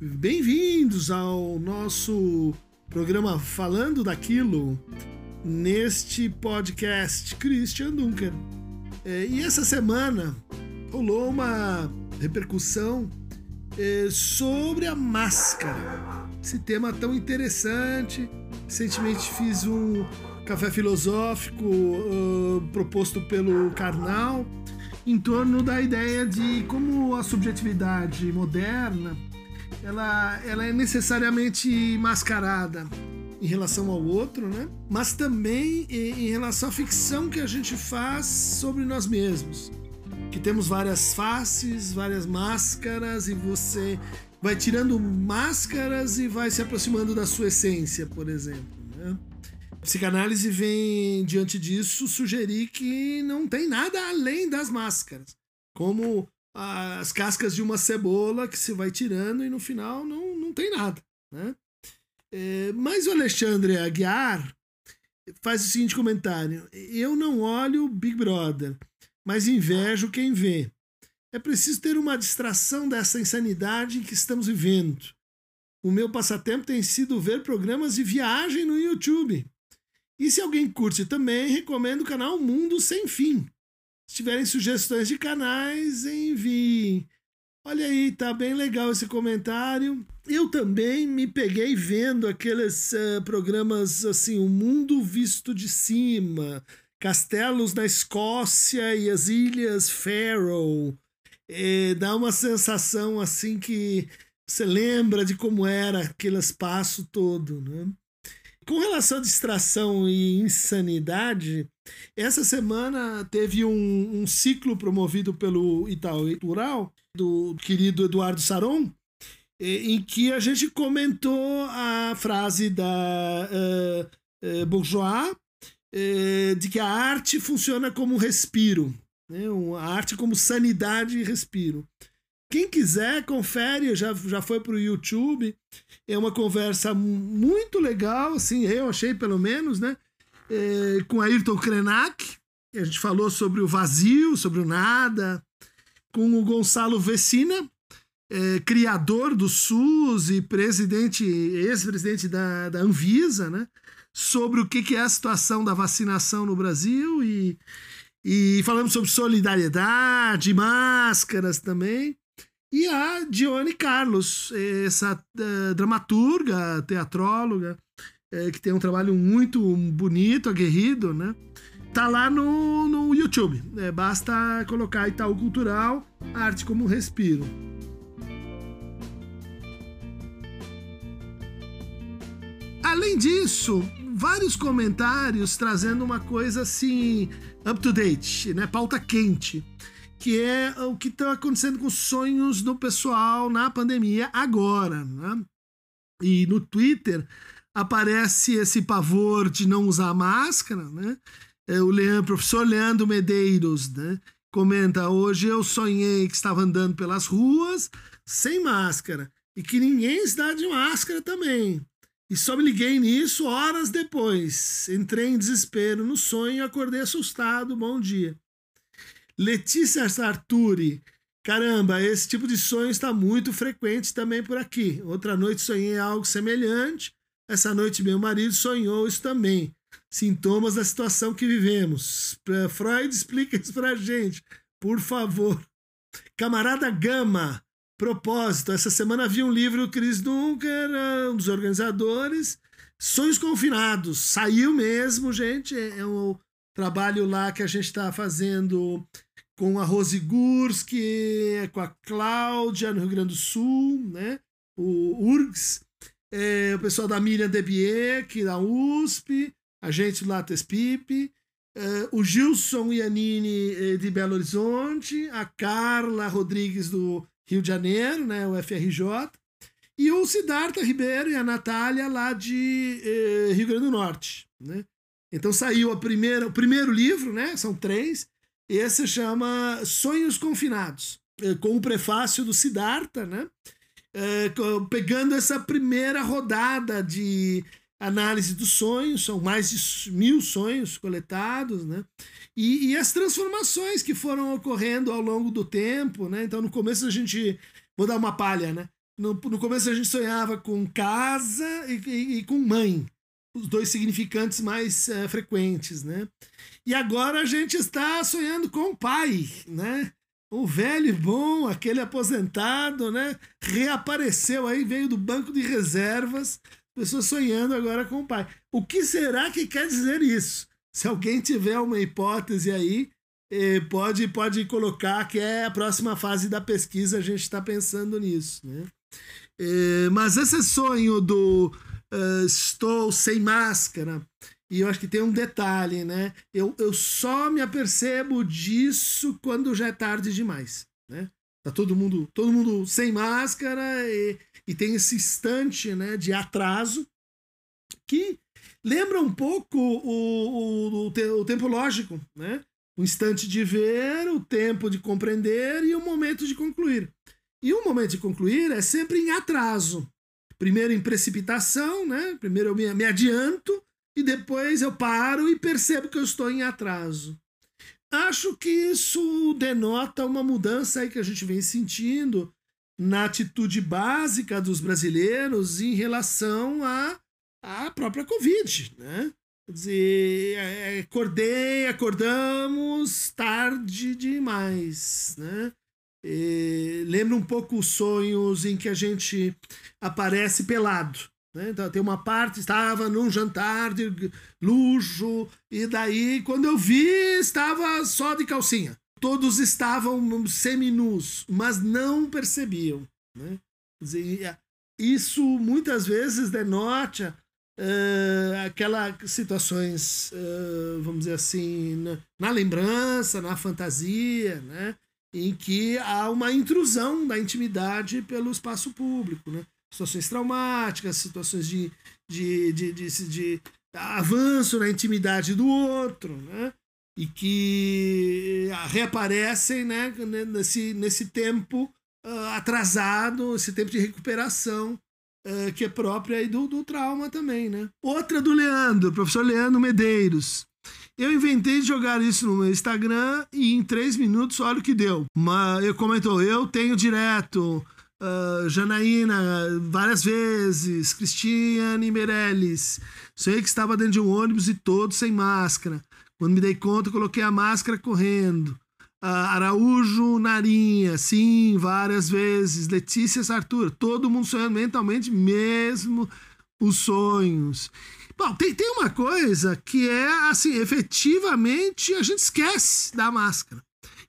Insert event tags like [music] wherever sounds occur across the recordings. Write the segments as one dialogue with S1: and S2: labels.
S1: Bem-vindos ao nosso programa Falando daquilo neste podcast Christian Dunker. É, e essa semana rolou uma repercussão é, sobre a máscara. Esse tema tão interessante. Recentemente fiz um café filosófico uh, proposto pelo Karnal em torno da ideia de como a subjetividade moderna ela, ela é necessariamente mascarada em relação ao outro, né? Mas também em relação à ficção que a gente faz sobre nós mesmos. Que temos várias faces, várias máscaras e você vai tirando máscaras e vai se aproximando da sua essência, por exemplo. Né? A psicanálise vem, diante disso, sugerir que não tem nada além das máscaras. Como as cascas de uma cebola que se vai tirando e no final não, não tem nada. Né? É, mas o Alexandre Aguiar faz o seguinte comentário: Eu não olho Big Brother, mas invejo quem vê. É preciso ter uma distração dessa insanidade que estamos vivendo. O meu passatempo tem sido ver programas de viagem no YouTube. E se alguém curte também, recomendo o canal Mundo Sem Fim. Se tiverem sugestões de canais, enviem. Olha aí, tá bem legal esse comentário. Eu também me peguei vendo aqueles uh, programas assim, O Mundo Visto de Cima, Castelos na Escócia e as Ilhas Faroe. É, dá uma sensação assim que você lembra de como era aquele espaço todo, né? Com relação à distração e insanidade, essa semana teve um, um ciclo promovido pelo Itaú Cultural, do querido Eduardo Saron, em que a gente comentou a frase da uh, uh, Bourgeois uh, de que a arte funciona como respiro, né? a arte como sanidade e respiro. Quem quiser, confere, já, já foi para o YouTube. É uma conversa muito legal, assim, eu achei pelo menos, né? É, com Ayrton Krenak. A gente falou sobre o vazio, sobre o nada. Com o Gonçalo Vecina, é, criador do SUS e presidente, ex-presidente da, da Anvisa, né? Sobre o que, que é a situação da vacinação no Brasil e, e falamos sobre solidariedade, máscaras também. E a Dione Carlos, essa uh, dramaturga, teatróloga, uh, que tem um trabalho muito bonito, aguerrido, né? Tá lá no, no YouTube. É, basta colocar Itaú Cultural, Arte como Respiro. Além disso, vários comentários trazendo uma coisa assim, up to date, né? Pauta quente que é o que está acontecendo com os sonhos do pessoal na pandemia agora. Né? E no Twitter aparece esse pavor de não usar máscara, né? É, o Leandro, professor Leandro Medeiros, né? Comenta: hoje eu sonhei que estava andando pelas ruas sem máscara e que ninguém está de máscara também. E só me liguei nisso horas depois. Entrei em desespero no sonho e acordei assustado. Bom dia. Letícia Sarturi. Caramba, esse tipo de sonho está muito frequente também por aqui. Outra noite sonhei algo semelhante. Essa noite meu marido sonhou isso também. Sintomas da situação que vivemos. Freud explica isso pra gente, por favor. Camarada Gama. Propósito, essa semana vi um livro do Chris Dunker, um dos organizadores, Sonhos Confinados. Saiu mesmo, gente. É um trabalho lá que a gente está fazendo com a Rose Gurski, com a Cláudia no Rio Grande do Sul, né? o URGS, é, o pessoal da Miriam Debier, que da USP, a gente do Lattes Pipe, é, o Gilson Iannini é, de Belo Horizonte, a Carla Rodrigues do Rio de Janeiro, né, o FRJ, e o Siddhartha Ribeiro e a Natália lá de eh, Rio Grande do Norte. Né? Então saiu a primeira, o primeiro livro, né? São três, esse chama Sonhos Confinados, é, com o prefácio do Siddhartha, né? É, pegando essa primeira rodada de análise dos sonhos, são mais de mil sonhos coletados, né? E, e, as transformações que foram ocorrendo ao longo do tempo, né? Então, no começo a gente, vou dar uma palha, né? no, no começo a gente sonhava com casa e, e, e com mãe, os dois significantes mais uh, frequentes, né? E agora a gente está sonhando com pai, né? O velho bom, aquele aposentado, né? Reapareceu aí, veio do banco de reservas, pessoas sonhando agora com o pai. O que será que quer dizer isso? Se alguém tiver uma hipótese aí, eh, pode, pode colocar que é a próxima fase da pesquisa, a gente está pensando nisso, né? É, mas esse sonho do uh, estou sem máscara, e eu acho que tem um detalhe, né? Eu, eu só me apercebo disso quando já é tarde demais, né? Tá todo mundo, todo mundo sem máscara e, e tem esse instante né, de atraso que lembra um pouco o, o, o, te, o tempo lógico, né? O instante de ver, o tempo de compreender e o momento de concluir. E o momento de concluir é sempre em atraso. Primeiro em precipitação, né? Primeiro eu me, me adianto e depois eu paro e percebo que eu estou em atraso. Acho que isso denota uma mudança aí que a gente vem sentindo na atitude básica dos brasileiros em relação à, à própria Covid, né? Quer dizer, é, é, acordei, acordamos tarde demais, né? E lembra um pouco os sonhos em que a gente aparece pelado. Né? Então, tem uma parte, estava num jantar de luxo, e daí, quando eu vi, estava só de calcinha. Todos estavam seminus, mas não percebiam. Né? Dizer, isso muitas vezes denota uh, aquelas situações, uh, vamos dizer assim, na, na lembrança, na fantasia, né? em que há uma intrusão da intimidade pelo espaço público, né? Situações traumáticas, situações de, de, de, de, avanço na intimidade do outro, né? E que reaparecem né, nesse, nesse tempo uh, atrasado, esse tempo de recuperação uh, que é própria aí do, do trauma também, né? Outra do Leandro, professor Leandro Medeiros. Eu inventei de jogar isso no meu Instagram e em três minutos, olha o que deu. Uma, eu comentou, eu tenho direto. Uh, Janaína, várias vezes, Cristiane Meirelles. Sei que estava dentro de um ônibus e todo sem máscara. Quando me dei conta, coloquei a máscara correndo. Uh, Araújo Narinha, sim, várias vezes. Letícia Sartura, todo mundo sonhando mentalmente, mesmo os sonhos. Bom, tem, tem uma coisa que é assim, efetivamente a gente esquece da máscara.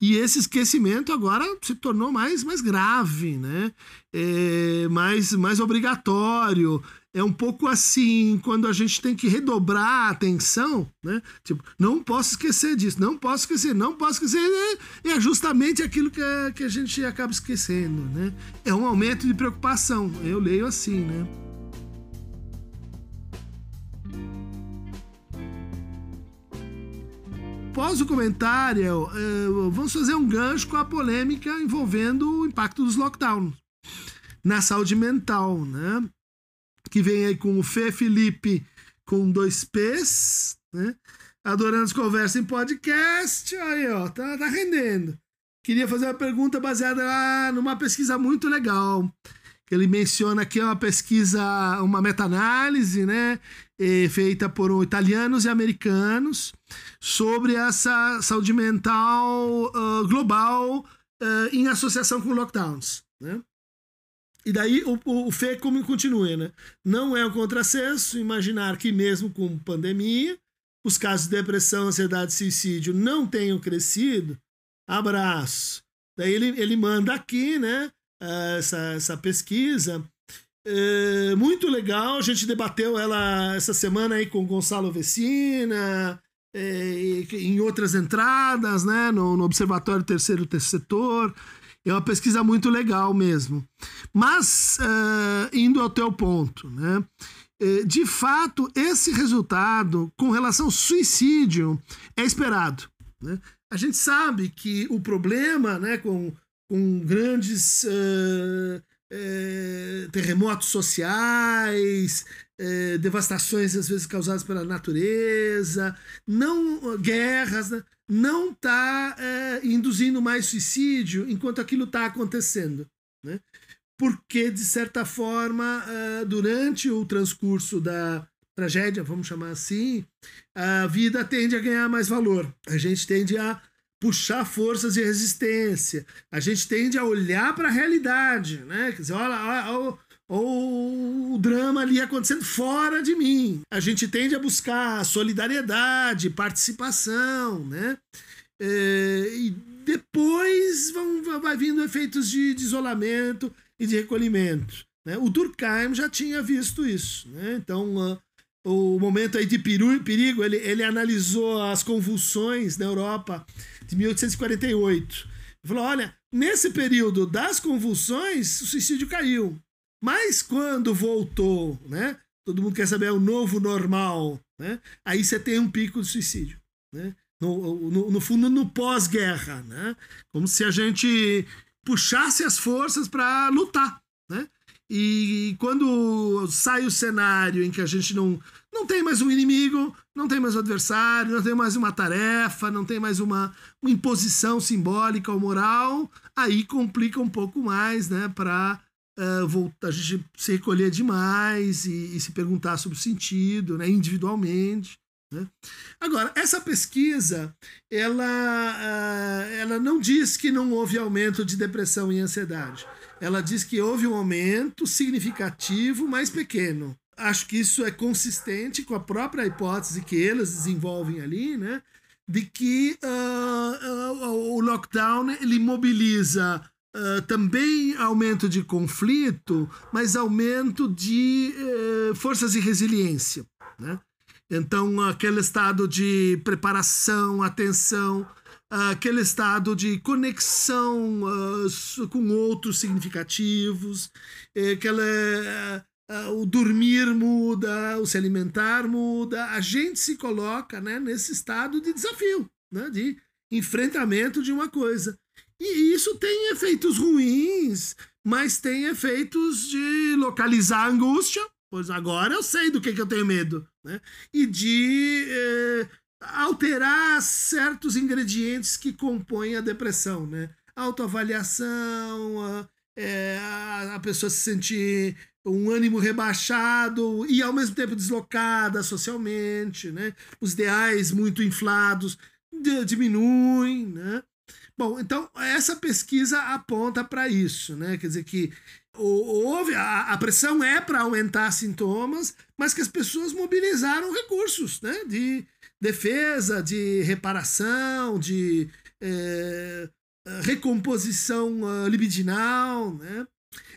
S1: E esse esquecimento agora se tornou mais, mais grave, né? É mais, mais obrigatório. É um pouco assim, quando a gente tem que redobrar a atenção, né? Tipo, não posso esquecer disso, não posso esquecer, não posso esquecer. É, é justamente aquilo que a, que a gente acaba esquecendo, né? É um aumento de preocupação. Eu leio assim, né? Após o comentário, uh, vamos fazer um gancho com a polêmica envolvendo o impacto dos lockdowns na saúde mental, né? Que vem aí com o Fê Felipe com dois P's, né? Adorando as conversas em podcast. Aí, ó, tá, tá rendendo. Queria fazer uma pergunta baseada numa pesquisa muito legal. Ele menciona que é uma pesquisa, uma meta-análise, né? feita por italianos e americanos sobre essa saúde mental uh, global uh, em associação com lockdowns. Né? E daí o, o, o FE como continua, né? Não é um contrassenso imaginar que mesmo com pandemia, os casos de depressão, ansiedade e suicídio não tenham crescido. Abraço. Daí ele, ele manda aqui, né? Essa, essa pesquisa é, muito legal, a gente debateu ela essa semana aí com o Gonçalo Vecina, é, em outras entradas, né, no, no Observatório Terceiro Setor. É uma pesquisa muito legal mesmo. Mas, uh, indo ao teu ponto, né, de fato, esse resultado com relação ao suicídio é esperado. Né? A gente sabe que o problema né, com, com grandes. Uh, é, terremotos sociais, é, devastações às vezes causadas pela natureza, não guerras, né? não está é, induzindo mais suicídio enquanto aquilo está acontecendo. Né? porque, de certa forma, durante o transcurso da tragédia, vamos chamar assim, a vida tende a ganhar mais valor. A gente tende a puxar forças de resistência. A gente tende a olhar para a realidade, né? Quer dizer, olha, olha, ou o drama ali acontecendo fora de mim. A gente tende a buscar solidariedade, participação, né? É, e depois vão, vai vindo efeitos de, de isolamento e de recolhimento. Né? O Durkheim já tinha visto isso. Né? Então, uh, o momento aí de perigo, ele, ele analisou as convulsões na Europa de 1848. Ele falou: olha, nesse período das convulsões, o suicídio caiu. Mas quando voltou, né? Todo mundo quer saber é o novo normal, né? Aí você tem um pico de suicídio, né? No, no, no fundo, no pós-guerra, né? Como se a gente puxasse as forças para lutar, né? E quando sai o cenário em que a gente não, não tem mais um inimigo, não tem mais um adversário, não tem mais uma tarefa, não tem mais uma, uma imposição simbólica ou moral, aí complica um pouco mais, né? Para uh, voltar, a gente se recolher demais e, e, se perguntar sobre o sentido, né, individualmente. Né? Agora, essa pesquisa, ela, uh, ela não diz que não houve aumento de depressão e ansiedade. Ela diz que houve um aumento significativo, mas pequeno. Acho que isso é consistente com a própria hipótese que eles desenvolvem ali, né? De que uh, uh, o lockdown ele mobiliza Uh, também aumento de conflito, mas aumento de uh, forças de resiliência. Né? Então, aquele estado de preparação, atenção, aquele estado de conexão com outros significativos, aquela, o dormir muda, o se alimentar muda, a gente se coloca né, nesse estado de desafio, né, de enfrentamento de uma coisa. E isso tem efeitos ruins, mas tem efeitos de localizar a angústia, pois agora eu sei do que, que eu tenho medo, né? E de eh, alterar certos ingredientes que compõem a depressão, né? Autoavaliação, a, é, a pessoa se sentir um ânimo rebaixado e ao mesmo tempo deslocada socialmente, né? Os ideais muito inflados diminuem, né? Bom, então essa pesquisa aponta para isso, né? Quer dizer que houve a, a pressão é para aumentar sintomas, mas que as pessoas mobilizaram recursos, né? De defesa, de reparação, de é, recomposição uh, libidinal, né?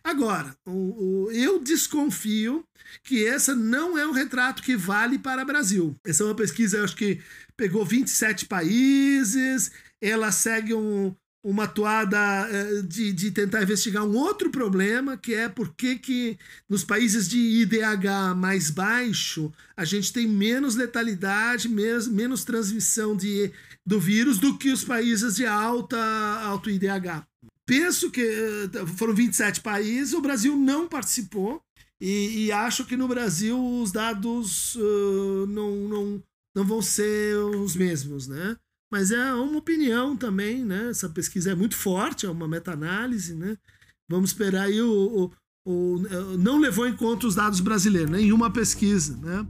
S1: Agora, o, o, eu desconfio que essa não é um retrato que vale para o Brasil. Essa é uma pesquisa, eu acho que pegou 27 países, ela segue um, uma toada uh, de, de tentar investigar um outro problema, que é por que nos países de IDH mais baixo a gente tem menos letalidade, menos, menos transmissão de, do vírus do que os países de alta alto IDH. Penso que uh, foram 27 países, o Brasil não participou, e, e acho que no Brasil os dados uh, não, não, não vão ser os mesmos, né? Mas é uma opinião também, né? Essa pesquisa é muito forte, é uma meta-análise, né? Vamos esperar aí o, o, o, Não levou em conta os dados brasileiros, nenhuma pesquisa, né?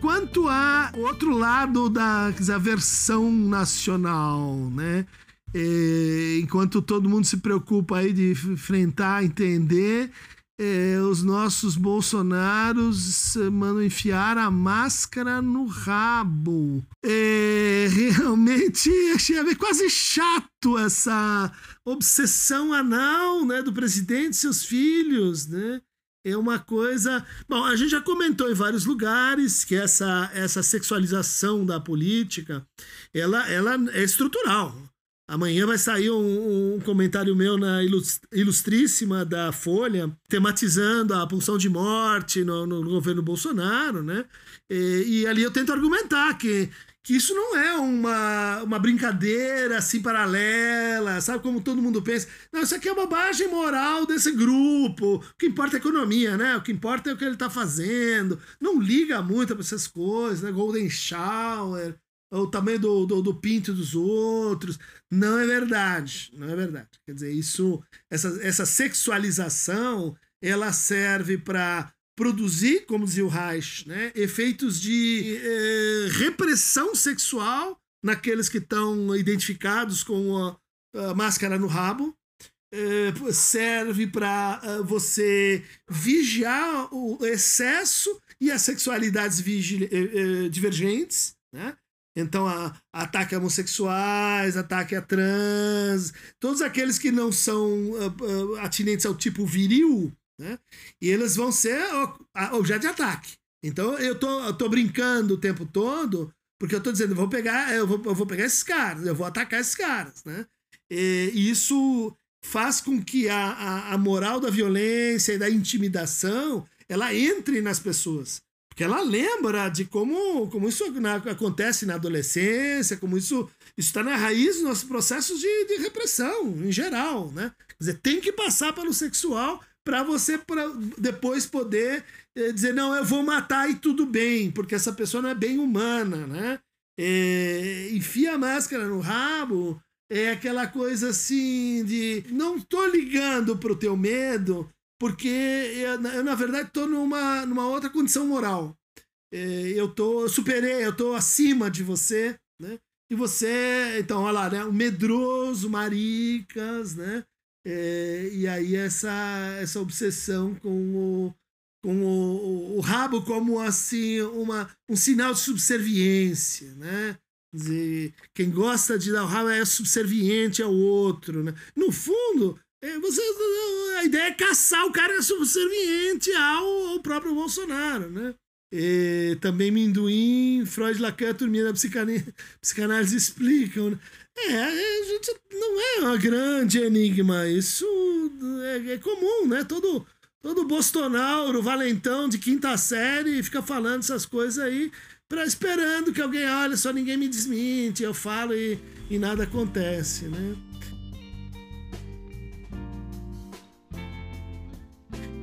S1: Quanto a outro lado da versão nacional, né? E, enquanto todo mundo se preocupa aí de enfrentar, entender, é, os nossos Bolsonaros mandam enfiar a máscara no rabo. É, realmente [laughs] achei quase chato essa obsessão anal né, do presidente e seus filhos, né? É uma coisa. Bom, a gente já comentou em vários lugares que essa, essa sexualização da política ela, ela é estrutural. Amanhã vai sair um, um, comentário meu na Ilustríssima da Folha, tematizando a pulsão de morte no, no governo Bolsonaro, né? E, e, ali eu tento argumentar que, que isso não é uma, uma brincadeira assim paralela, sabe? Como todo mundo pensa. Não, isso aqui é uma bobagem moral desse grupo. O que importa é a economia, né? O que importa é o que ele está fazendo. Não liga muito para essas coisas, né? Golden Shower o tamanho do, do, do, pinto dos outros. Não é verdade. Não é verdade. Quer dizer, isso, essa, essa sexualização, ela serve para produzir, como dizia o Reich, né, efeitos de eh, repressão sexual naqueles que estão identificados com a, a máscara no rabo. Eh, serve para uh, você vigiar o excesso e as sexualidades eh, divergentes, né? Então, a, ataque a homossexuais, ataque a trans, todos aqueles que não são uh, atinentes ao tipo viril, né? E eles vão ser objeto de ataque. Então, eu tô, eu tô brincando o tempo todo, porque eu tô dizendo, eu vou pegar, eu vou, eu vou pegar esses caras, eu vou atacar esses caras, né? E isso faz com que a, a, a moral da violência e da intimidação ela entre nas pessoas. Porque ela lembra de como, como isso na, acontece na adolescência, como isso está na raiz dos nossos processos de, de repressão, em geral. Né? Quer dizer, tem que passar pelo sexual para você pra depois poder eh, dizer, não, eu vou matar e tudo bem, porque essa pessoa não é bem humana. Né? É, enfia a máscara no rabo, é aquela coisa assim de não tô ligando pro teu medo, porque eu, na verdade estou numa, numa outra condição moral. É, eu tô eu superei, eu tô acima de você, né? E você, então, olha lá, né? O medroso, maricas, né? É, e aí essa, essa obsessão com o, com o, o, rabo como assim uma, um sinal de subserviência, né? Dizer, quem gosta de dar o rabo é subserviente ao outro, né? No fundo, é, você, a ideia é caçar o cara subserviente ao, ao próprio Bolsonaro, né? E, também Minduim, Freud, Lacan, turminha da psicanálise, explicam. Né? É, a gente não é uma grande enigma, isso é, é comum, né? Todo, todo Bolsonaro, valentão de quinta série, fica falando essas coisas aí, pra, esperando que alguém, olha, só ninguém me desmente, eu falo e, e nada acontece, né?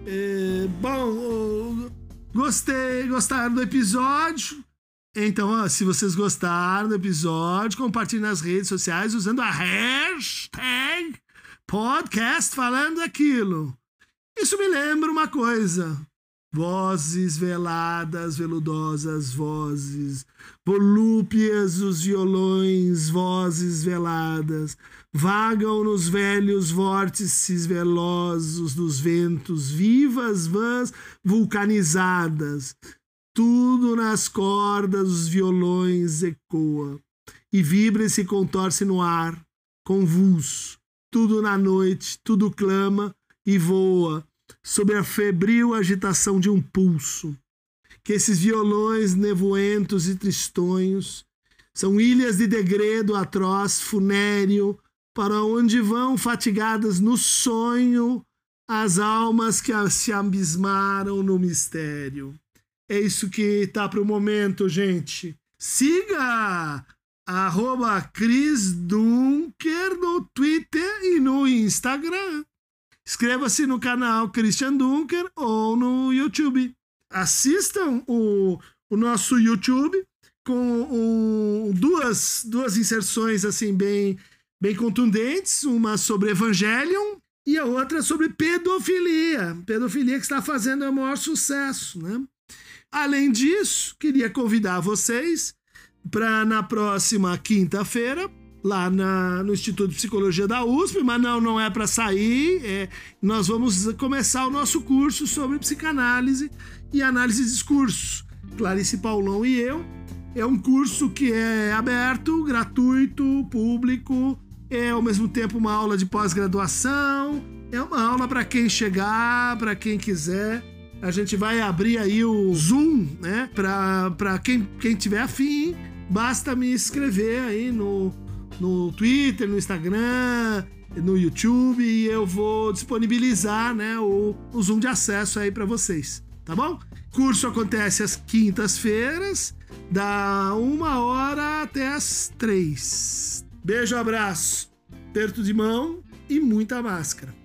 S1: É, bom, gostei, gostaram do episódio? Então, ó, se vocês gostaram do episódio, compartilhe nas redes sociais usando a hashtag podcast falando aquilo. Isso me lembra uma coisa. Vozes veladas, veludosas vozes, volúpias os violões, vozes veladas, vagam nos velhos vórtices velosos dos ventos, vivas vãs vulcanizadas, tudo nas cordas dos violões ecoa, e vibra e se contorce no ar, convulso, tudo na noite, tudo clama e voa, sob a febril agitação de um pulso. Que esses violões nevoentos e tristonhos são ilhas de degredo atroz, funéreo, para onde vão fatigadas no sonho as almas que se abismaram no mistério. É isso que tá pro momento, gente. Siga arroba Dunker no Twitter e no Instagram. Inscreva-se no canal Christian Dunker ou no YouTube. Assistam o, o nosso YouTube com duas, duas inserções assim bem, bem contundentes, uma sobre Evangelion e a outra sobre pedofilia. Pedofilia que está fazendo o maior sucesso, né? Além disso, queria convidar vocês para na próxima quinta-feira lá na, no Instituto de Psicologia da USP, mas não, não é para sair. É, nós vamos começar o nosso curso sobre psicanálise e análise de discurso. Clarice Paulão e eu. É um curso que é aberto, gratuito, público, é ao mesmo tempo uma aula de pós-graduação, é uma aula para quem chegar, para quem quiser. A gente vai abrir aí o Zoom, né? Para quem, quem tiver afim, basta me escrever aí no, no Twitter, no Instagram, no YouTube e eu vou disponibilizar né, o, o Zoom de acesso aí para vocês, tá bom? Curso acontece às quintas-feiras, da uma hora até as três. Beijo, abraço, aperto de mão e muita máscara.